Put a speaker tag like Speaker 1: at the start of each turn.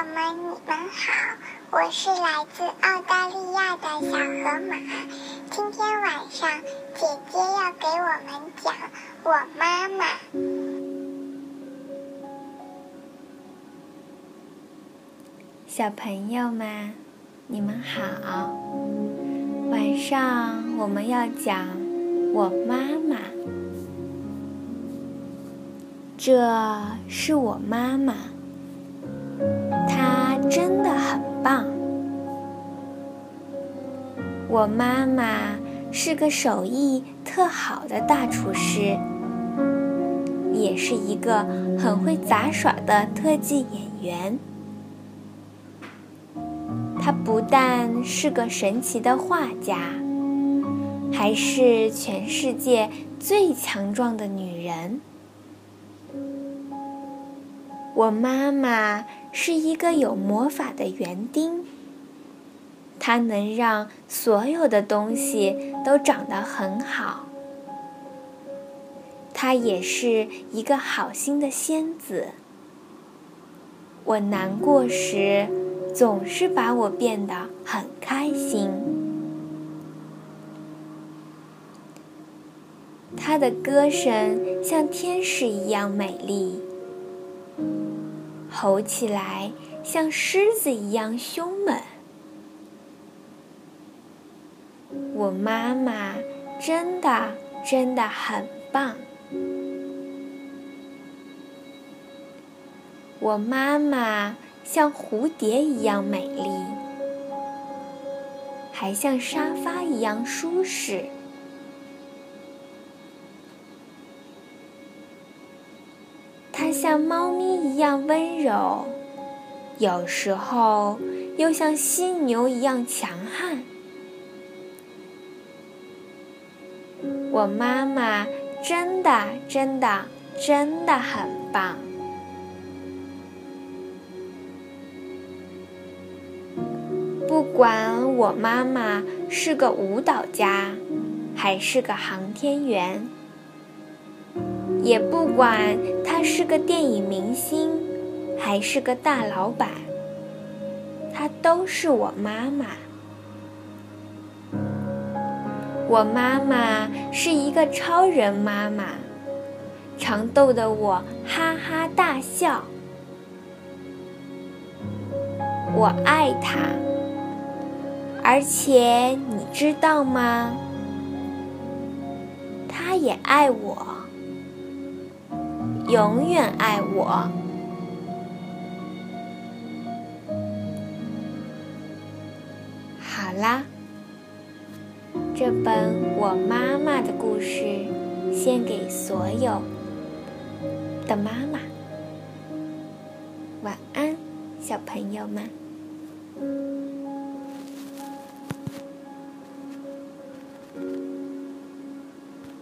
Speaker 1: 朋友们，你们好，我是来自澳大利亚的小河马。今天晚上，姐姐要给我们讲我妈妈。
Speaker 2: 小朋友们，你们好。晚上我们要讲我妈妈。这是我妈妈，真的很棒。我妈妈是个手艺特好的大厨师，也是一个很会杂耍的特技演员。她不但是个神奇的画家，还是全世界最强壮的女人。我妈妈是一个有魔法的园丁，她能让所有的东西都长得很好。她也是一个好心的仙子，我难过时总是把我变得很开心。她的歌声像天使一样美丽。吼起来像狮子一样凶猛。我妈妈真的真的很棒。我妈妈像蝴蝶一样美丽，还像沙发一样舒适。像猫咪一样温柔，有时候又像犀牛一样强悍。我妈妈真的真的真的很棒。不管我妈妈是个舞蹈家，还是个航天员。也不管他是个电影明星，还是个大老板，他都是我妈妈。我妈妈是一个超人妈妈，常逗得我哈哈大笑。我爱她，而且你知道吗？她也爱我。永远爱我。好啦，这本我妈妈的故事献给所有的妈妈。晚安，小朋友们。